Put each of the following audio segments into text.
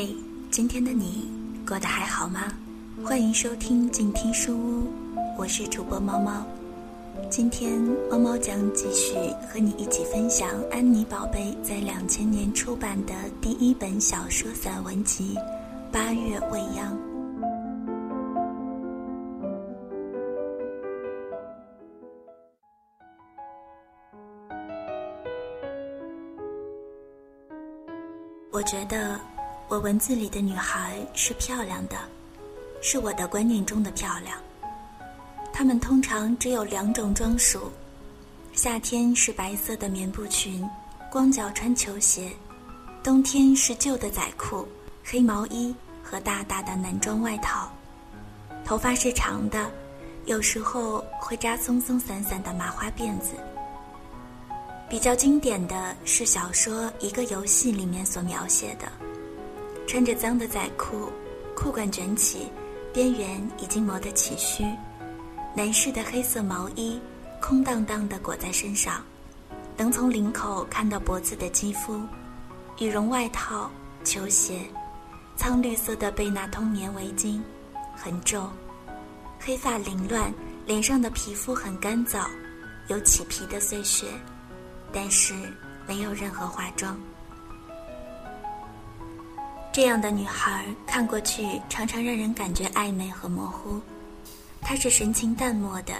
嘿，今天的你过得还好吗？欢迎收听静听书屋，我是主播猫猫。今天猫猫将继续和你一起分享安妮宝贝在两千年出版的第一本小说散文集《八月未央》。我觉得。我文字里的女孩是漂亮的，是我的观念中的漂亮。她们通常只有两种装束：夏天是白色的棉布裙，光脚穿球鞋；冬天是旧的仔裤、黑毛衣和大大的男装外套。头发是长的，有时候会扎松松散散的麻花辫子。比较经典的是小说《一个游戏》里面所描写的。穿着脏的仔裤，裤管卷起，边缘已经磨得起须。男士的黑色毛衣，空荡荡地裹在身上，能从领口看到脖子的肌肤。羽绒外套、球鞋，苍绿色的贝纳通棉围巾，很皱。黑发凌乱，脸上的皮肤很干燥，有起皮的碎屑，但是没有任何化妆。这样的女孩看过去常常让人感觉暧昧和模糊，她是神情淡漠的，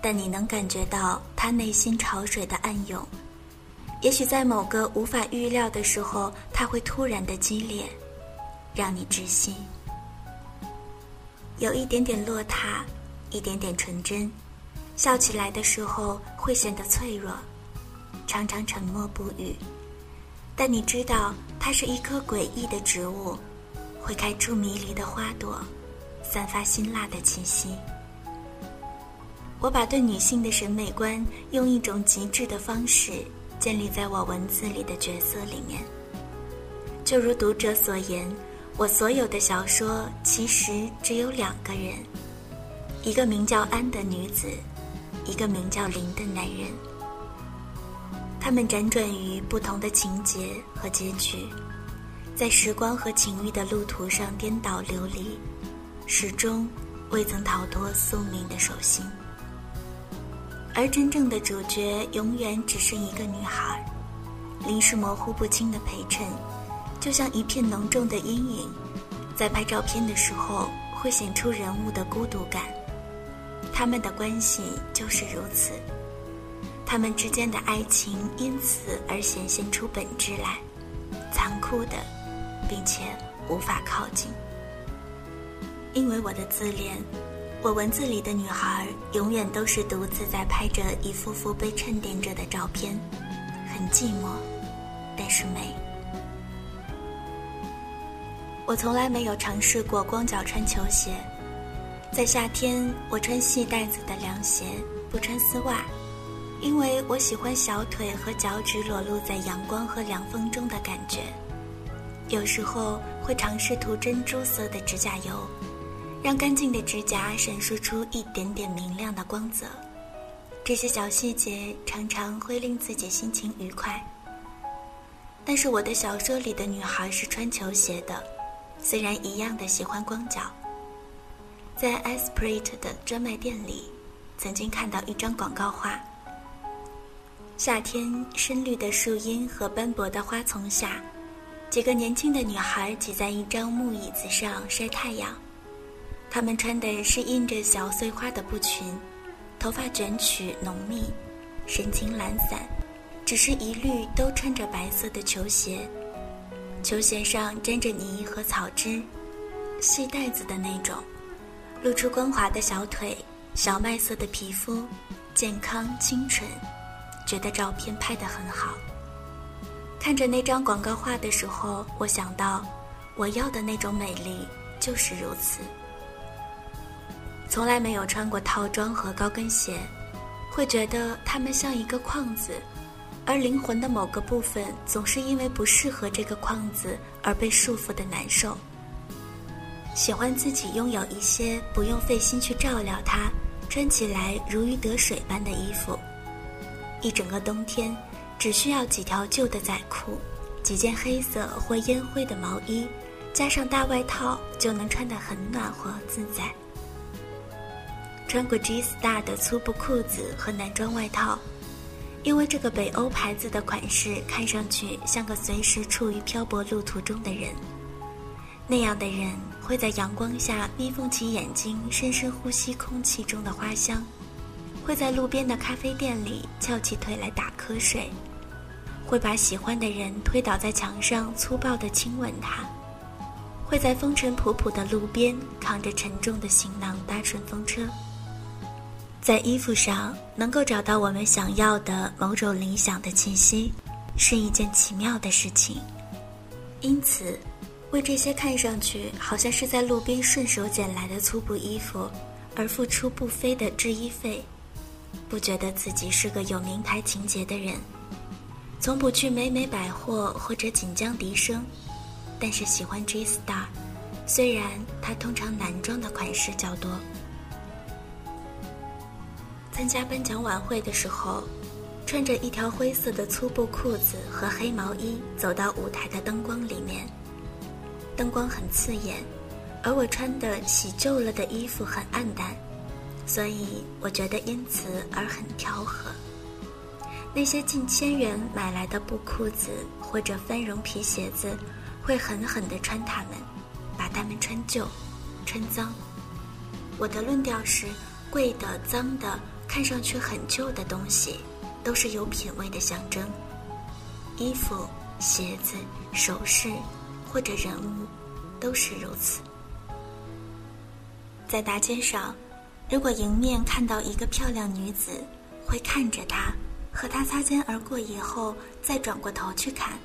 但你能感觉到她内心潮水的暗涌。也许在某个无法预料的时候，她会突然的激烈，让你窒息。有一点点落塌，一点点纯真，笑起来的时候会显得脆弱，常常沉默不语。但你知道，它是一棵诡异的植物，会开出迷离的花朵，散发辛辣的气息。我把对女性的审美观用一种极致的方式建立在我文字里的角色里面。就如读者所言，我所有的小说其实只有两个人：一个名叫安的女子，一个名叫林的男人。他们辗转于不同的情节和结局，在时光和情欲的路途上颠倒流离，始终未曾逃脱宿命的手心。而真正的主角永远只是一个女孩，临时模糊不清的陪衬，就像一片浓重的阴影，在拍照片的时候会显出人物的孤独感。他们的关系就是如此。他们之间的爱情因此而显现出本质来，残酷的，并且无法靠近。因为我的自恋，我文字里的女孩永远都是独自在拍着一幅幅被衬垫着的照片，很寂寞，但是美。我从来没有尝试过光脚穿球鞋，在夏天我穿细带子的凉鞋，不穿丝袜。因为我喜欢小腿和脚趾裸露在阳光和凉风中的感觉，有时候会尝试涂珍珠色的指甲油，让干净的指甲闪烁出一点点明亮的光泽。这些小细节常常会令自己心情愉快。但是我的小说里的女孩是穿球鞋的，虽然一样的喜欢光脚。在 Esprit 的专卖店里，曾经看到一张广告画。夏天，深绿的树荫和斑驳的花丛下，几个年轻的女孩挤在一张木椅子上晒太阳。她们穿的是印着小碎花的布裙，头发卷曲浓密，神情懒散，只是一律都穿着白色的球鞋，球鞋上沾着泥和草汁，细带子的那种，露出光滑的小腿，小麦色的皮肤，健康清纯。觉得照片拍得很好。看着那张广告画的时候，我想到，我要的那种美丽就是如此。从来没有穿过套装和高跟鞋，会觉得它们像一个框子，而灵魂的某个部分总是因为不适合这个框子而被束缚的难受。喜欢自己拥有一些不用费心去照料它，穿起来如鱼得水般的衣服。一整个冬天，只需要几条旧的仔裤，几件黑色或烟灰的毛衣，加上大外套就能穿得很暖和自在。穿过 G Star 的粗布裤子和男装外套，因为这个北欧牌子的款式看上去像个随时处于漂泊路途中的人。那样的人会在阳光下眯缝起眼睛，深深呼吸空气中的花香；会在路边的咖啡店里翘起腿来打瞌睡；会把喜欢的人推倒在墙上，粗暴地亲吻他；会在风尘仆仆的路边扛着沉重的行囊搭顺风车。在衣服上能够找到我们想要的某种理想的气息，是一件奇妙的事情。因此。为这些看上去好像是在路边顺手捡来的粗布衣服而付出不菲的制衣费，不觉得自己是个有名牌情节的人，从不去美美百货或者锦江迪生，但是喜欢 G Star，虽然它通常男装的款式较多。参加颁奖晚会的时候，穿着一条灰色的粗布裤子和黑毛衣走到舞台的灯光里面。灯光很刺眼，而我穿的洗旧了的衣服很暗淡，所以我觉得因此而很调和。那些近千元买来的布裤子或者翻绒皮鞋子，会狠狠地穿它们，把它们穿旧、穿脏。我的论调是：贵的、脏的、看上去很旧的东西，都是有品位的象征。衣服、鞋子、首饰。或者人物，都是如此。在大街上，如果迎面看到一个漂亮女子，会看着她，和她擦肩而过以后，再转过头去看。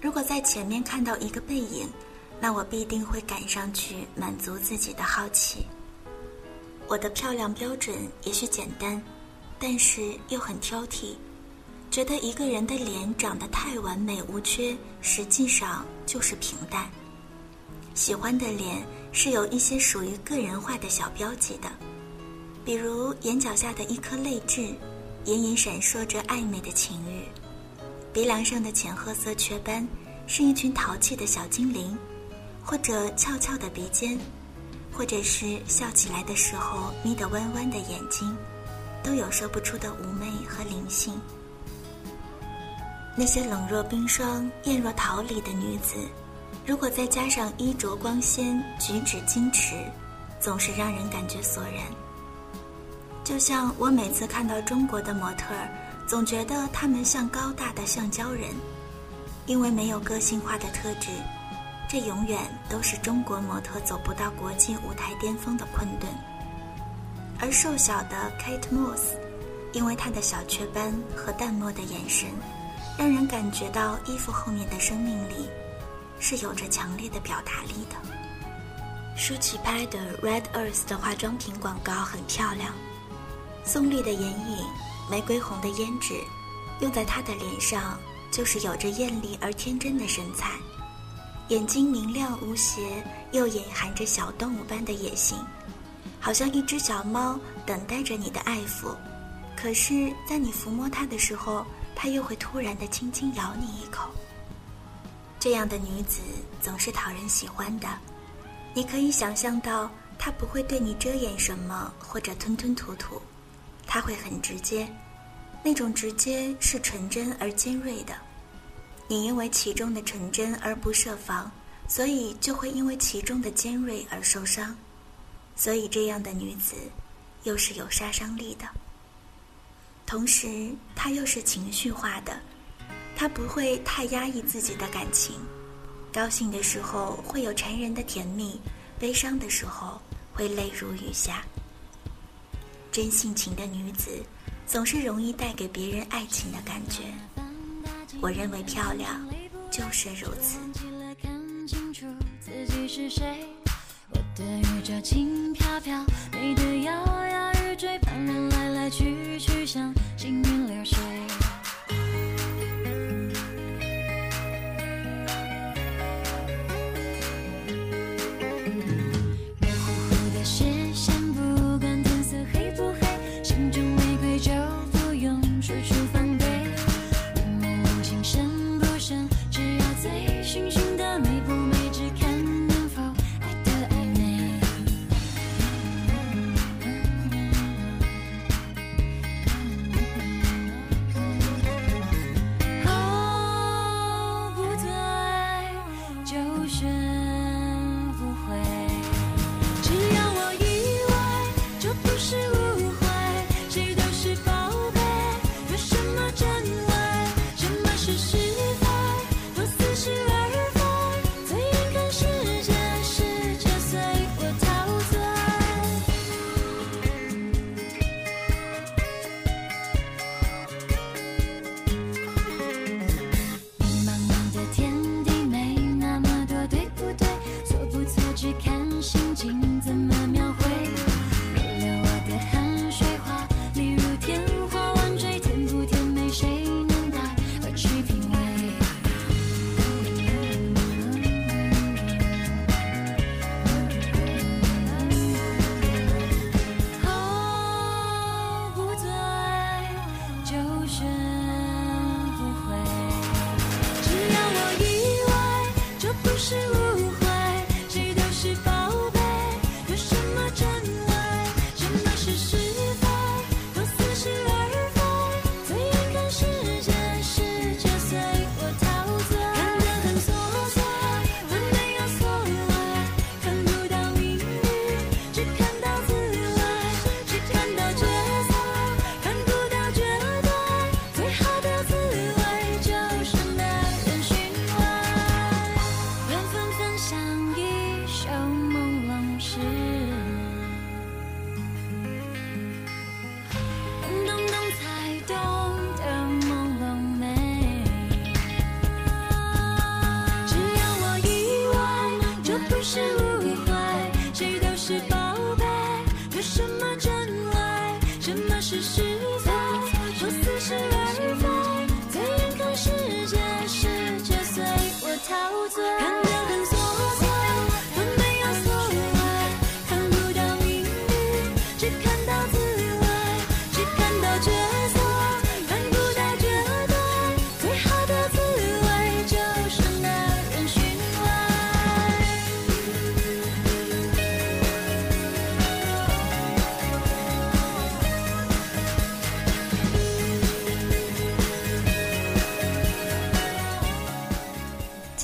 如果在前面看到一个背影，那我必定会赶上去满足自己的好奇。我的漂亮标准也许简单，但是又很挑剔。觉得一个人的脸长得太完美无缺，实际上就是平淡。喜欢的脸是有一些属于个人化的小标记的，比如眼角下的一颗泪痣，隐隐闪烁着暧昧的情欲；鼻梁上的浅褐色雀斑，是一群淘气的小精灵；或者翘翘的鼻尖，或者是笑起来的时候眯得弯弯的眼睛，都有说不出的妩媚和灵性。那些冷若冰霜、艳若桃李的女子，如果再加上衣着光鲜、举止矜持，总是让人感觉索然。就像我每次看到中国的模特儿，总觉得她们像高大的橡胶人，因为没有个性化的特质，这永远都是中国模特走不到国际舞台巅峰的困顿。而瘦小的 Kate Moss，因为她的小雀斑和淡漠的眼神。让人感觉到衣服后面的生命力，是有着强烈的表达力的。舒淇拍的 Red Earth 的化妆品广告很漂亮，松丽的眼影，玫瑰红的胭脂，用在她的脸上就是有着艳丽而天真的神采，眼睛明亮无邪，又隐含着小动物般的野性，好像一只小猫等待着你的爱抚，可是，在你抚摸它的时候。它又会突然的轻轻咬你一口。这样的女子总是讨人喜欢的，你可以想象到，她不会对你遮掩什么或者吞吞吐吐，她会很直接，那种直接是纯真而尖锐的。你因为其中的纯真而不设防，所以就会因为其中的尖锐而受伤，所以这样的女子，又是有杀伤力的。同时，他又是情绪化的，他不会太压抑自己的感情。高兴的时候会有缠人的甜蜜，悲伤的时候会泪如雨下。真性情的女子总是容易带给别人爱情的感觉。我认为漂亮就是如此。的雨脚轻飘飘，美的摇摇欲坠，旁人来来去去，像行云流水。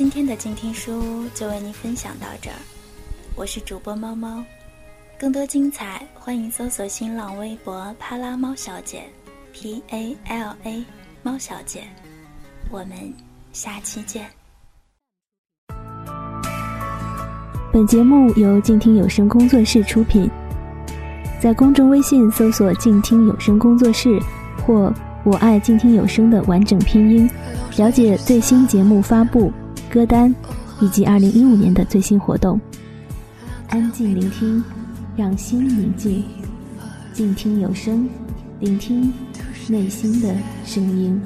今天的静听书就为您分享到这儿，我是主播猫猫，更多精彩欢迎搜索新浪微博“帕拉猫小姐 ”，P A L A 猫小姐，我们下期见。本节目由静听有声工作室出品，在公众微信搜索“静听有声工作室”或“我爱静听有声”的完整拼音，了解最新节目发布、歌单以及二零一五年的最新活动。安静聆听，让心宁静，静听有声，聆听内心的声音。